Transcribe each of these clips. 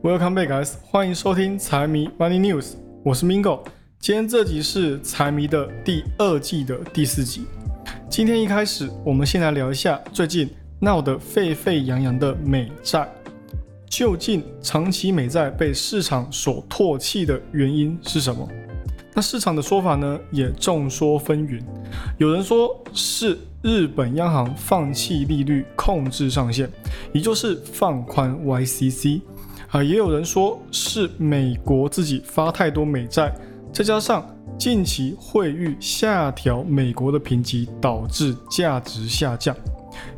Welcome back, guys！欢迎收听财迷 Money News，我是 Mingo。今天这集是财迷的第二季的第四集。今天一开始，我们先来聊一下最近闹得沸沸扬扬的美债。究竟长期美债被市场所唾弃的原因是什么？那市场的说法呢，也众说纷纭。有人说是日本央行放弃利率控制上限，也就是放宽 YCC。啊，也有人说是美国自己发太多美债，再加上近期汇率下调美国的评级，导致价值下降，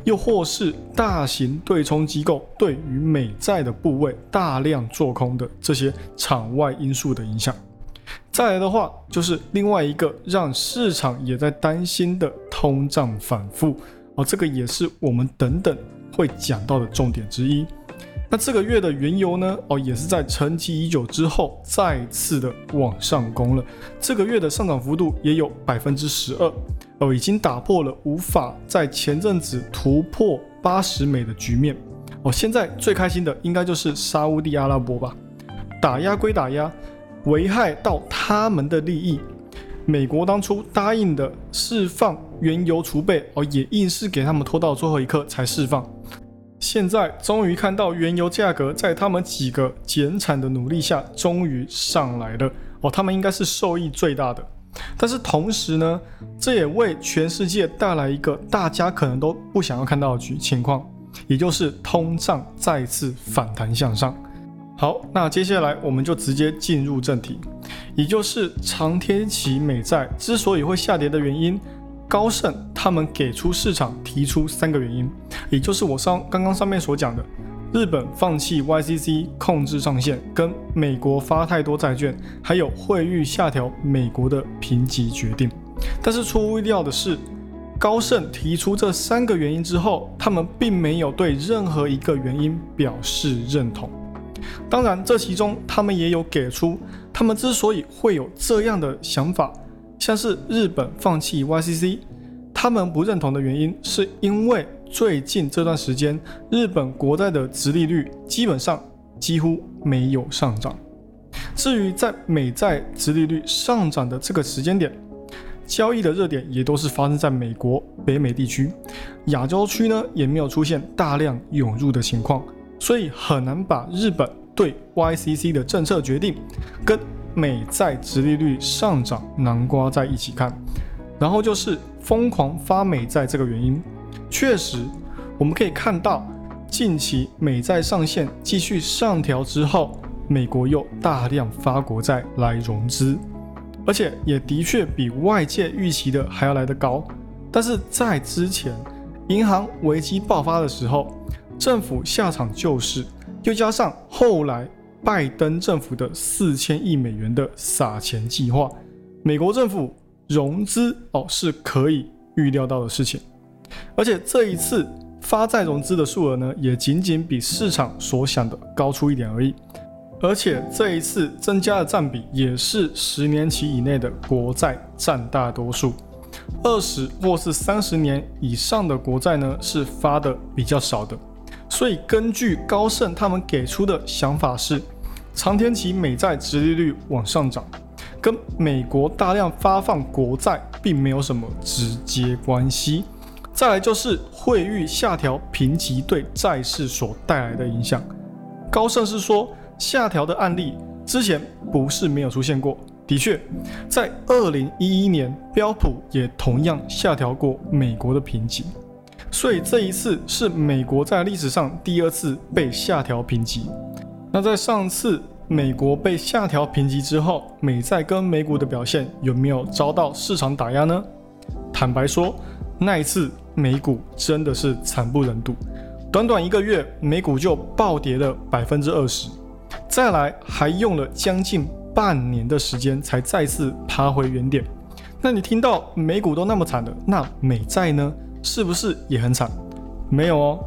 又或是大型对冲机构对于美债的部位大量做空的这些场外因素的影响。再来的话，就是另外一个让市场也在担心的通胀反复，哦，这个也是我们等等会讲到的重点之一。那这个月的原油呢？哦，也是在沉寂已久之后再次的往上攻了。这个月的上涨幅度也有百分之十二，哦，已经打破了无法在前阵子突破八十美的局面。哦，现在最开心的应该就是沙地阿拉伯吧？打压归打压，危害到他们的利益。美国当初答应的释放原油储备，哦，也硬是给他们拖到最后一刻才释放。现在终于看到原油价格在他们几个减产的努力下，终于上来了哦，他们应该是受益最大的。但是同时呢，这也为全世界带来一个大家可能都不想要看到的局情况，也就是通胀再次反弹向上。好，那接下来我们就直接进入正题，也就是长天期美债之所以会下跌的原因。高盛他们给出市场提出三个原因，也就是我上刚刚上面所讲的，日本放弃 YCC 控制上限，跟美国发太多债券，还有汇率下调美国的评级决定。但是出乎意料的是，高盛提出这三个原因之后，他们并没有对任何一个原因表示认同。当然，这其中他们也有给出，他们之所以会有这样的想法。像是日本放弃 YCC，他们不认同的原因，是因为最近这段时间日本国债的殖利率基本上几乎没有上涨。至于在美债殖利率上涨的这个时间点，交易的热点也都是发生在美国、北美地区，亚洲区呢也没有出现大量涌入的情况，所以很难把日本对 YCC 的政策决定跟。美债殖利率上涨，南瓜在一起看，然后就是疯狂发美债这个原因。确实，我们可以看到近期美债上限继续上调之后，美国又大量发国债来融资，而且也的确比外界预期的还要来得高。但是在之前银行危机爆发的时候，政府下场救市，又加上后来。拜登政府的四千亿美元的撒钱计划，美国政府融资哦是可以预料到的事情，而且这一次发债融资的数额呢，也仅仅比市场所想的高出一点而已，而且这一次增加的占比也是十年期以内的国债占大多数，二十或是三十年以上的国债呢是发的比较少的。所以，根据高盛他们给出的想法是，长天期美债殖利率往上涨，跟美国大量发放国债并没有什么直接关系。再来就是汇率下调评级对债市所带来的影响。高盛是说，下调的案例之前不是没有出现过，的确，在二零一一年标普也同样下调过美国的评级。所以这一次是美国在历史上第二次被下调评级。那在上次美国被下调评级之后，美债跟美股的表现有没有遭到市场打压呢？坦白说，那一次美股真的是惨不忍睹，短短一个月美股就暴跌了百分之二十，再来还用了将近半年的时间才再次爬回原点。那你听到美股都那么惨了，那美债呢？是不是也很惨？没有哦，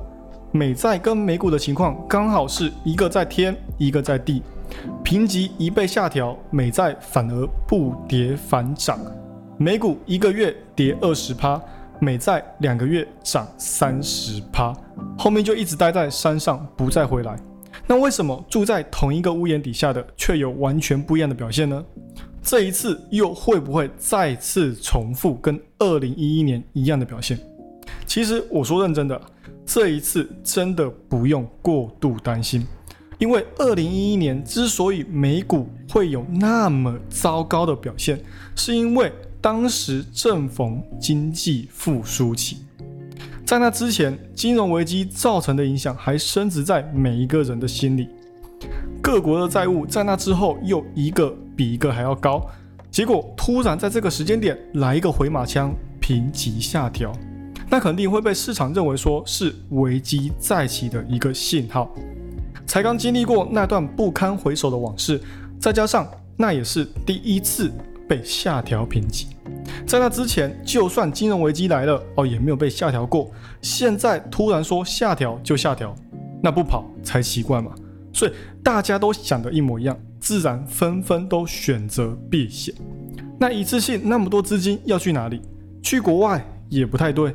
美债跟美股的情况刚好是一个在天，一个在地。评级一被下调，美债反而不跌反涨。美股一个月跌二十趴，美债两个月涨三十趴，后面就一直待在山上不再回来。那为什么住在同一个屋檐底下的却有完全不一样的表现呢？这一次又会不会再次重复跟二零一一年一样的表现？其实我说认真的，这一次真的不用过度担心，因为二零一一年之所以美股会有那么糟糕的表现，是因为当时正逢经济复苏期。在那之前，金融危机造成的影响还深植在每一个人的心里。各国的债务在那之后又一个比一个还要高，结果突然在这个时间点来一个回马枪，评级下调，那肯定会被市场认为说是危机再起的一个信号。才刚经历过那段不堪回首的往事，再加上那也是第一次被下调评级。在那之前，就算金融危机来了哦，也没有被下调过。现在突然说下调就下调，那不跑才奇怪嘛。所以大家都想的一模一样，自然纷纷都选择避险。那一次性那么多资金要去哪里？去国外也不太对。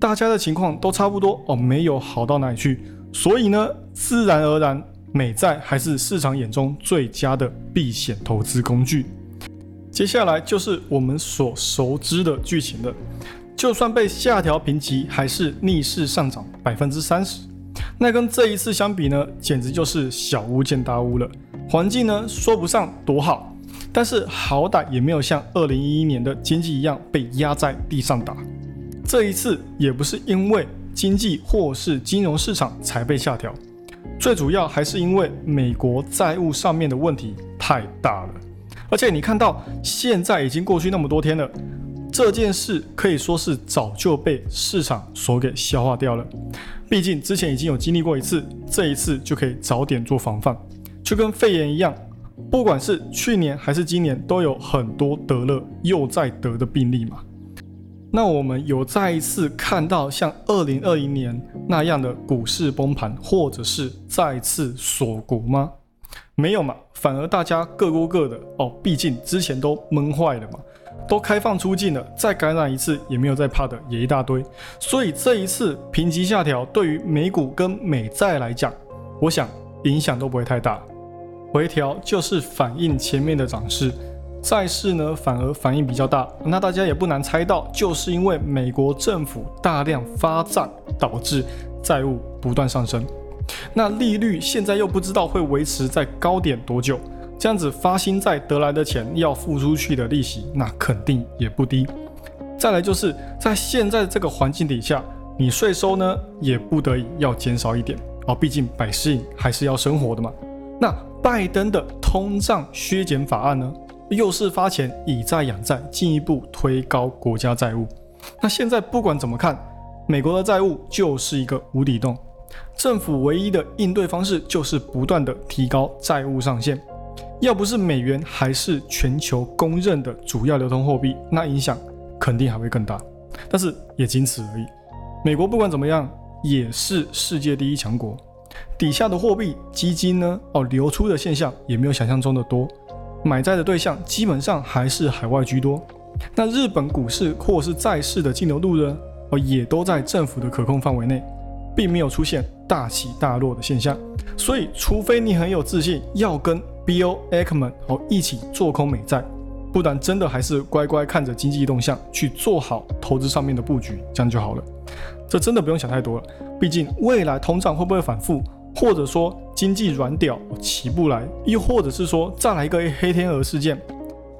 大家的情况都差不多哦，没有好到哪里去。所以呢，自然而然，美债还是市场眼中最佳的避险投资工具。接下来就是我们所熟知的剧情了。就算被下调评级，还是逆势上涨百分之三十。那跟这一次相比呢，简直就是小巫见大巫了。环境呢说不上多好，但是好歹也没有像二零一一年的经济一样被压在地上打。这一次也不是因为经济或是金融市场才被下调，最主要还是因为美国债务上面的问题太大了。而且你看到现在已经过去那么多天了，这件事可以说是早就被市场所给消化掉了。毕竟之前已经有经历过一次，这一次就可以早点做防范，就跟肺炎一样，不管是去年还是今年，都有很多得了又再得的病例嘛。那我们有再一次看到像二零二零年那样的股市崩盘，或者是再次锁国吗？没有嘛，反而大家各过各的哦，毕竟之前都闷坏了嘛，都开放出境了，再感染一次也没有再怕的，也一大堆。所以这一次评级下调，对于美股跟美债来讲，我想影响都不会太大。回调就是反映前面的涨势，债市呢反而反应比较大。那大家也不难猜到，就是因为美国政府大量发债，导致债务不断上升。那利率现在又不知道会维持在高点多久，这样子发新债得来的钱要付出去的利息，那肯定也不低。再来就是在现在这个环境底下，你税收呢也不得已要减少一点哦，毕竟百姓还是要生活的嘛。那拜登的通胀削减法案呢，又是发钱以债养债，进一步推高国家债务。那现在不管怎么看，美国的债务就是一个无底洞。政府唯一的应对方式就是不断的提高债务上限，要不是美元还是全球公认的主要流通货币，那影响肯定还会更大。但是也仅此而已。美国不管怎么样也是世界第一强国，底下的货币基金呢，哦流出的现象也没有想象中的多，买债的对象基本上还是海外居多。那日本股市或是债市的净流入呢，哦也都在政府的可控范围内。并没有出现大起大落的现象，所以除非你很有自信要跟 Bill Ackman 哦一起做空美债，不然真的还是乖乖看着经济动向去做好投资上面的布局，这样就好了。这真的不用想太多了，毕竟未来通胀会不会反复，或者说经济软屌起不来，又或者是说再来一个黑天鹅事件，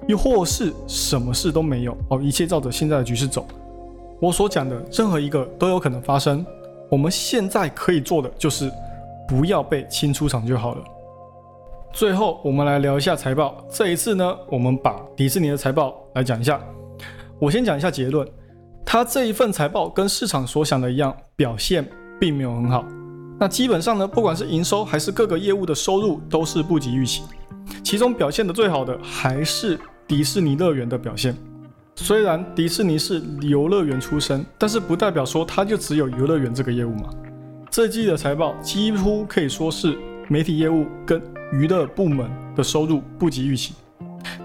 又或是什么事都没有哦，一切照着现在的局势走，我所讲的任何一个都有可能发生。我们现在可以做的就是不要被清出场就好了。最后，我们来聊一下财报。这一次呢，我们把迪士尼的财报来讲一下。我先讲一下结论，它这一份财报跟市场所想的一样，表现并没有很好。那基本上呢，不管是营收还是各个业务的收入，都是不及预期。其中表现的最好的还是迪士尼乐园的表现。虽然迪士尼是游乐园出身，但是不代表说它就只有游乐园这个业务嘛。这季的财报几乎可以说是媒体业务跟娱乐部门的收入不及预期，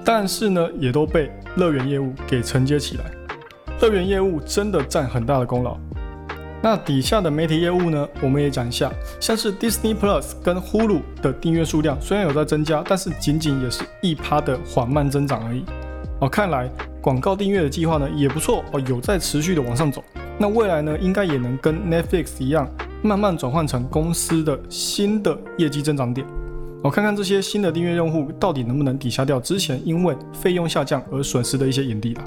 但是呢，也都被乐园业务给承接起来。乐园业务真的占很大的功劳。那底下的媒体业务呢，我们也讲一下，像是 Disney Plus 跟 Hulu 的订阅数量虽然有在增加，但是仅仅也是一趴的缓慢增长而已。哦，看来广告订阅的计划呢也不错哦，有在持续的往上走。那未来呢，应该也能跟 Netflix 一样，慢慢转换成公司的新的业绩增长点。我看看这些新的订阅用户到底能不能抵消掉之前因为费用下降而损失的一些盈利了。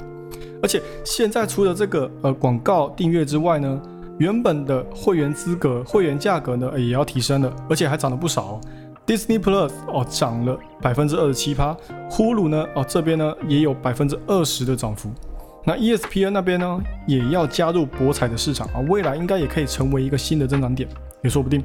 而且现在除了这个呃广告订阅之外呢，原本的会员资格、会员价格呢也要提升了，而且还涨了不少。Disney Plus 哦涨了百分之二十七趴，Hulu 呢哦这边呢也有百分之二十的涨幅。那 ESPN 那边呢也要加入博彩的市场啊，未来应该也可以成为一个新的增长点，也说不定。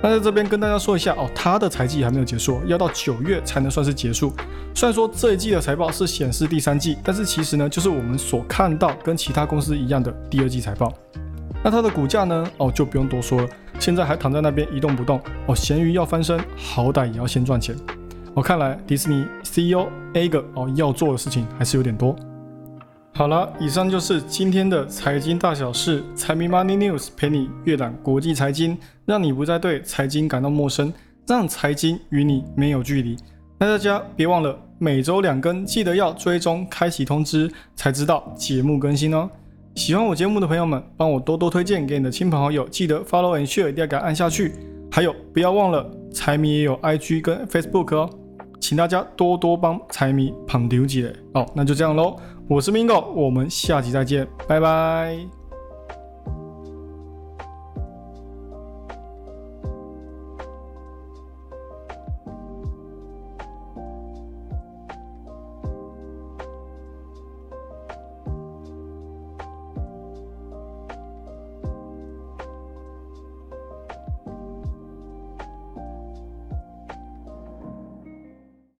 那在这边跟大家说一下哦，它的财季还没有结束，要到九月才能算是结束。虽然说这一季的财报是显示第三季，但是其实呢，就是我们所看到跟其他公司一样的第二季财报。那它的股价呢，哦就不用多说了，现在还躺在那边一动不动。哦，咸鱼要翻身，好歹也要先赚钱。我看来迪士尼 CEO Ager 哦要做的事情还是有点多。好了，以上就是今天的财经大小事，财迷 Money News 陪你阅览国际财经，让你不再对财经感到陌生，让财经与你没有距离。那大家别忘了每周两更，记得要追踪、开启通知，才知道节目更新哦。喜欢我节目的朋友们，帮我多多推荐给你的亲朋好友，记得 Follow and Share，一定要给按下去。还有，不要忘了财迷也有 IG 跟 Facebook 哦，请大家多多帮财迷捧丢姐哦。那就这样喽。我是 Mingo，我们下期再见，拜拜。